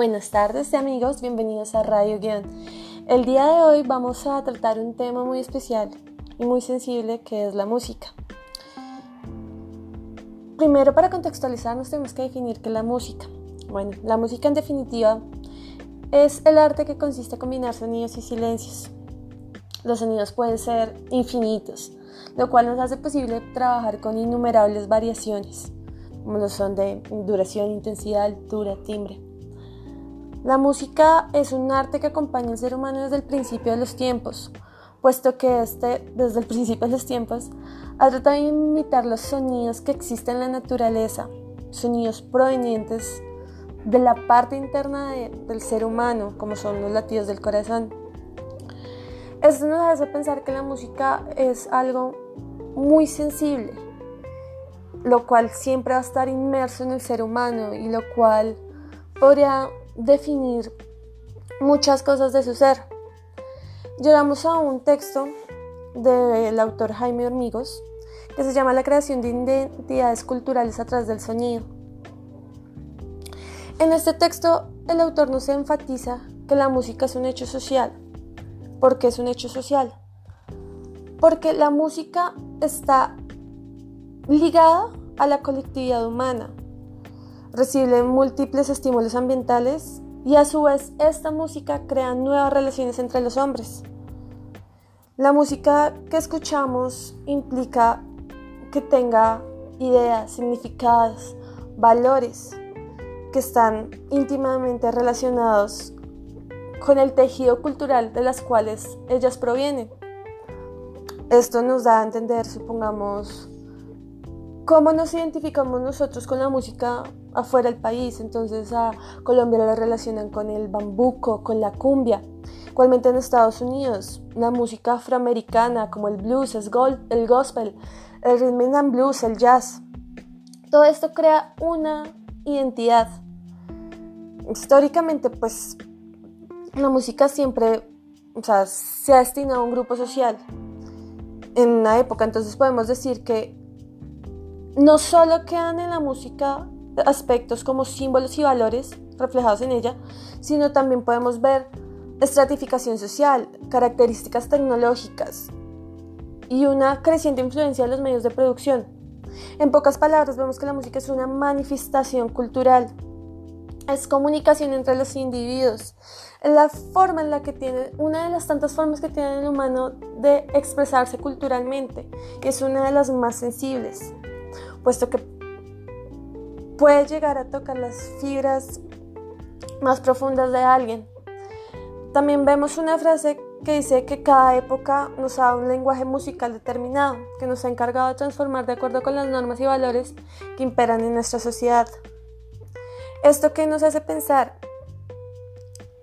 Buenas tardes amigos, bienvenidos a Radio Guión. El día de hoy vamos a tratar un tema muy especial y muy sensible que es la música. Primero para contextualizarnos tenemos que definir qué es la música. Bueno, la música en definitiva es el arte que consiste en combinar sonidos y silencios. Los sonidos pueden ser infinitos, lo cual nos hace posible trabajar con innumerables variaciones, como lo son de duración, intensidad, altura, timbre. La música es un arte que acompaña al ser humano desde el principio de los tiempos, puesto que este, desde el principio de los tiempos, ha tratado de imitar los sonidos que existen en la naturaleza, sonidos provenientes de la parte interna del ser humano, como son los latidos del corazón. Esto nos hace pensar que la música es algo muy sensible, lo cual siempre va a estar inmerso en el ser humano y lo cual podría definir muchas cosas de su ser. Llegamos a un texto del autor Jaime Hormigos que se llama La creación de identidades culturales a través del sonido. En este texto el autor nos enfatiza que la música es un hecho social. ¿Por qué es un hecho social? Porque la música está ligada a la colectividad humana, recibe múltiples estímulos ambientales y a su vez esta música crea nuevas relaciones entre los hombres. La música que escuchamos implica que tenga ideas, significados, valores que están íntimamente relacionados con el tejido cultural de las cuales ellas provienen. Esto nos da a entender, supongamos, cómo nos identificamos nosotros con la música afuera del país. Entonces a Colombia la relacionan con el bambuco, con la cumbia. Igualmente en Estados Unidos, la música afroamericana como el blues, el gospel, el rhythm and blues, el jazz. Todo esto crea una identidad. Históricamente, pues la música siempre se ha destinado a un grupo social en una época. Entonces podemos decir que no solo quedan en la música aspectos como símbolos y valores reflejados en ella, sino también podemos ver estratificación social, características tecnológicas y una creciente influencia de los medios de producción. En pocas palabras, vemos que la música es una manifestación cultural, es comunicación entre los individuos, la forma en la que tiene, una de las tantas formas que tiene el humano de expresarse culturalmente, y es una de las más sensibles puesto que puede llegar a tocar las fibras más profundas de alguien. También vemos una frase que dice que cada época nos da un lenguaje musical determinado, que nos ha encargado de transformar de acuerdo con las normas y valores que imperan en nuestra sociedad. Esto que nos hace pensar,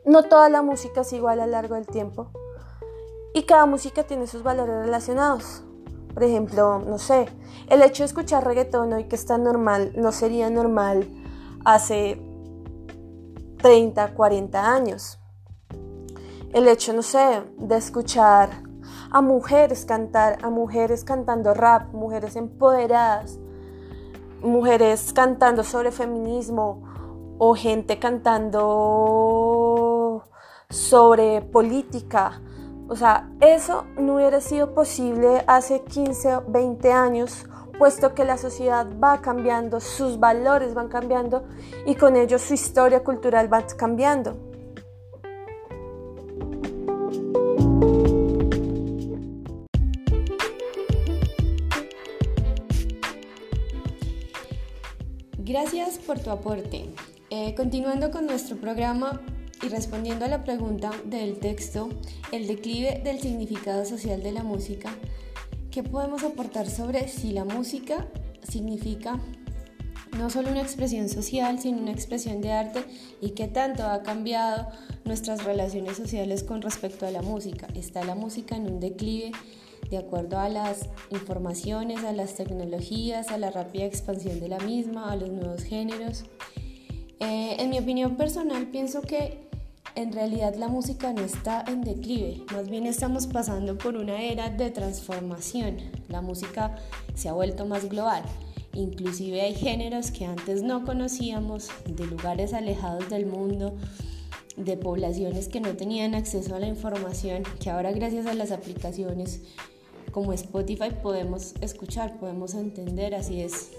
no toda la música es igual a lo largo del tiempo y cada música tiene sus valores relacionados. Por ejemplo, no sé, el hecho de escuchar reggaetón hoy que está normal no sería normal hace 30, 40 años. El hecho, no sé, de escuchar a mujeres cantar, a mujeres cantando rap, mujeres empoderadas, mujeres cantando sobre feminismo o gente cantando sobre política o sea, eso no hubiera sido posible hace 15 o 20 años, puesto que la sociedad va cambiando, sus valores van cambiando y con ello su historia cultural va cambiando. Gracias por tu aporte. Eh, continuando con nuestro programa, y respondiendo a la pregunta del texto, el declive del significado social de la música, ¿qué podemos aportar sobre si la música significa no solo una expresión social, sino una expresión de arte y qué tanto ha cambiado nuestras relaciones sociales con respecto a la música? ¿Está la música en un declive de acuerdo a las informaciones, a las tecnologías, a la rápida expansión de la misma, a los nuevos géneros? Eh, en mi opinión personal pienso que en realidad la música no está en declive, más bien estamos pasando por una era de transformación. La música se ha vuelto más global Inclusive hay géneros que antes no conocíamos, de lugares alejados del mundo, de poblaciones que no tenían acceso a la información, que ahora gracias a las aplicaciones como Spotify podemos escuchar, podemos entender, así es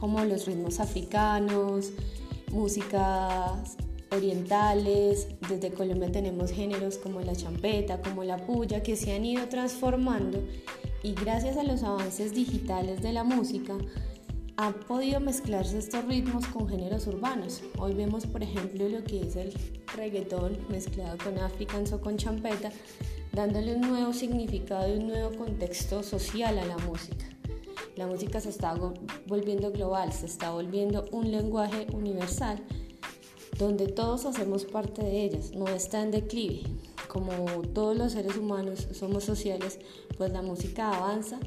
como los ritmos africanos, músicas orientales, desde Colombia tenemos géneros como la champeta, como la puya, que se han ido transformando y gracias a los avances digitales de la música han podido mezclarse estos ritmos con géneros urbanos. Hoy vemos, por ejemplo, lo que es el reggaetón mezclado con africans o con champeta, dándole un nuevo significado y un nuevo contexto social a la música. La música se está volviendo global, se está volviendo un lenguaje universal donde todos hacemos parte de ellas, no está en declive. Como todos los seres humanos somos sociales, pues la música avanza,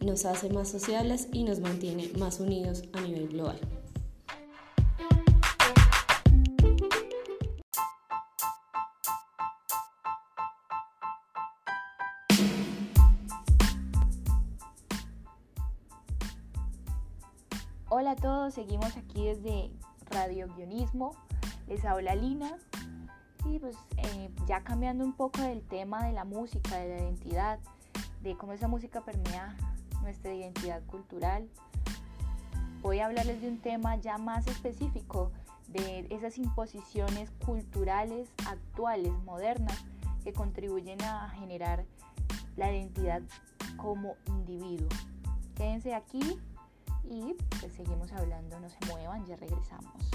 nos hace más sociales y nos mantiene más unidos a nivel global. Hola a todos, seguimos aquí desde Radio Guionismo les habla Lina y pues eh, ya cambiando un poco del tema de la música, de la identidad, de cómo esa música permea nuestra identidad cultural, voy a hablarles de un tema ya más específico, de esas imposiciones culturales actuales, modernas, que contribuyen a generar la identidad como individuo. Quédense aquí y pues seguimos hablando, no se muevan, ya regresamos.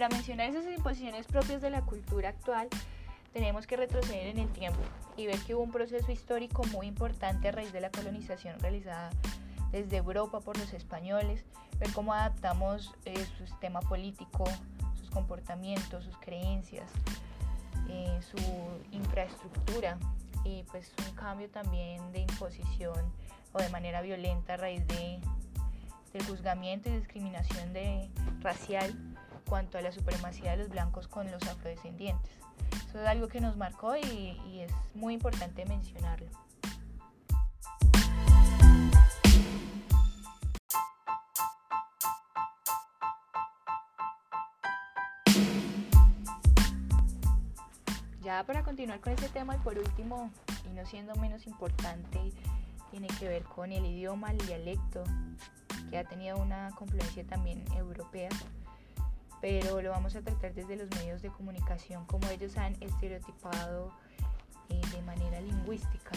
Para mencionar esas imposiciones propias de la cultura actual, tenemos que retroceder en el tiempo y ver que hubo un proceso histórico muy importante a raíz de la colonización realizada desde Europa por los españoles, ver cómo adaptamos eh, su sistema político, sus comportamientos, sus creencias, eh, su infraestructura y pues un cambio también de imposición o de manera violenta a raíz de, del juzgamiento y discriminación racial cuanto a la supremacía de los blancos con los afrodescendientes. Eso es algo que nos marcó y, es muy importante mencionarlo. Ya para continuar con este tema y por último, y no siendo menos importante, tiene que ver con el idioma, el dialecto, que ha tenido una confluencia también europea pero lo vamos a tratar desde los medios de comunicación, como ellos han estereotipado eh, de manera lingüística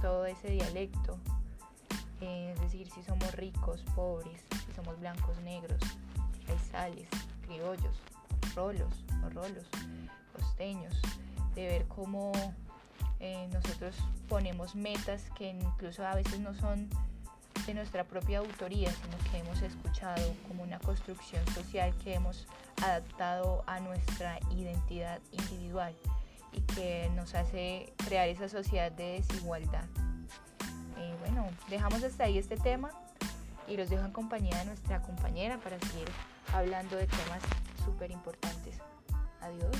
todo ese dialecto, eh, es decir, si somos ricos, pobres, si somos blancos, negros, raizales, criollos, rolos o rolos, costeños, de ver cómo eh, nosotros ponemos metas que incluso a veces no son de nuestra propia autoría, sino que hemos escuchado como una construcción social que hemos adaptado a nuestra identidad individual y que nos hace crear esa sociedad de desigualdad. Bueno, dejamos hasta ahí este tema y los dejo en compañía de nuestra compañera para seguir hablando de temas súper importantes. Adiós.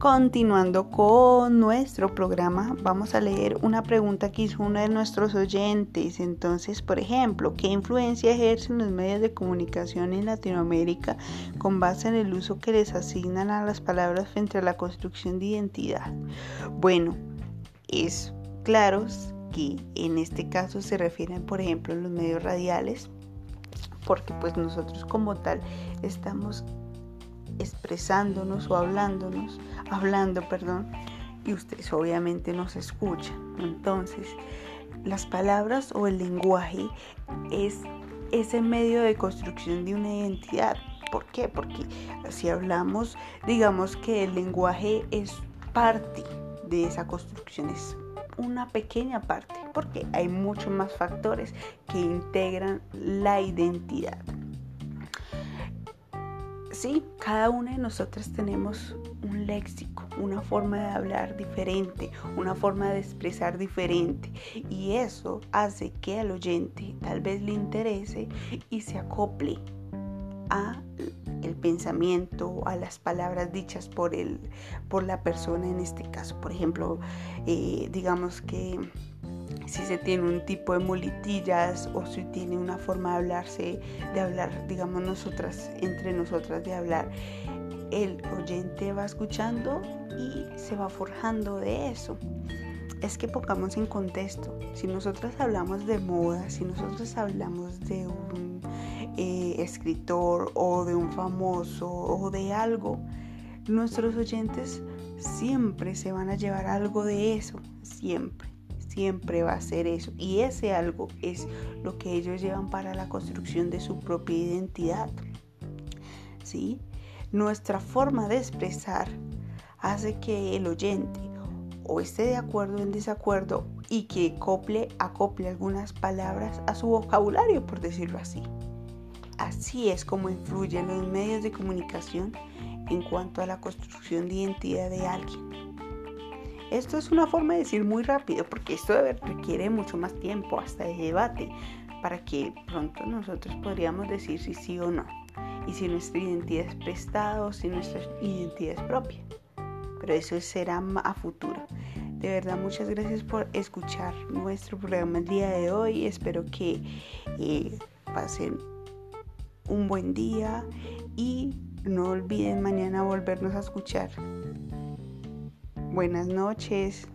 Continuando con nuestro programa, vamos a leer una pregunta que hizo uno de nuestros oyentes. Entonces, por ejemplo, ¿qué influencia ejercen los medios de comunicación en Latinoamérica con base en el uso que les asignan a las palabras frente a la construcción de identidad? Bueno, es claro que en este caso se refieren, por ejemplo, a los medios radiales, porque pues nosotros como tal estamos expresándonos o hablándonos hablando, perdón, y ustedes obviamente nos escuchan. Entonces, las palabras o el lenguaje es ese medio de construcción de una identidad. ¿Por qué? Porque si hablamos, digamos que el lenguaje es parte de esa construcción, es una pequeña parte, porque hay muchos más factores que integran la identidad Sí, cada una de nosotras tenemos un léxico, una forma de hablar diferente, una forma de expresar diferente y eso hace que al oyente tal vez le interese y se acople a el pensamiento, a las palabras dichas por, el, por la persona en este caso. Por ejemplo, eh, digamos que si se tiene un tipo de muletillas o si tiene una forma de hablarse, de hablar, digamos nosotras, entre nosotras de hablar, el oyente va escuchando y se va forjando de eso. Es que pongamos en contexto, si nosotras hablamos de moda, si nosotros hablamos de un eh, escritor o de un famoso o de algo, nuestros oyentes siempre se van a llevar algo de eso, siempre siempre va a ser eso. Y ese algo es lo que ellos llevan para la construcción de su propia identidad. ¿Sí? Nuestra forma de expresar hace que el oyente o esté de acuerdo o en desacuerdo y que acople, acople algunas palabras a su vocabulario, por decirlo así. Así es como influyen los medios de comunicación en cuanto a la construcción de identidad de alguien. Esto es una forma de decir muy rápido, porque esto requiere mucho más tiempo hasta de debate, para que pronto nosotros podríamos decir si sí o no, y si nuestra identidad es prestada o si nuestra identidad es propia. Pero eso será a futuro. De verdad, muchas gracias por escuchar nuestro programa el día de hoy. Espero que eh, pasen un buen día y no olviden mañana volvernos a escuchar. Buenas noches.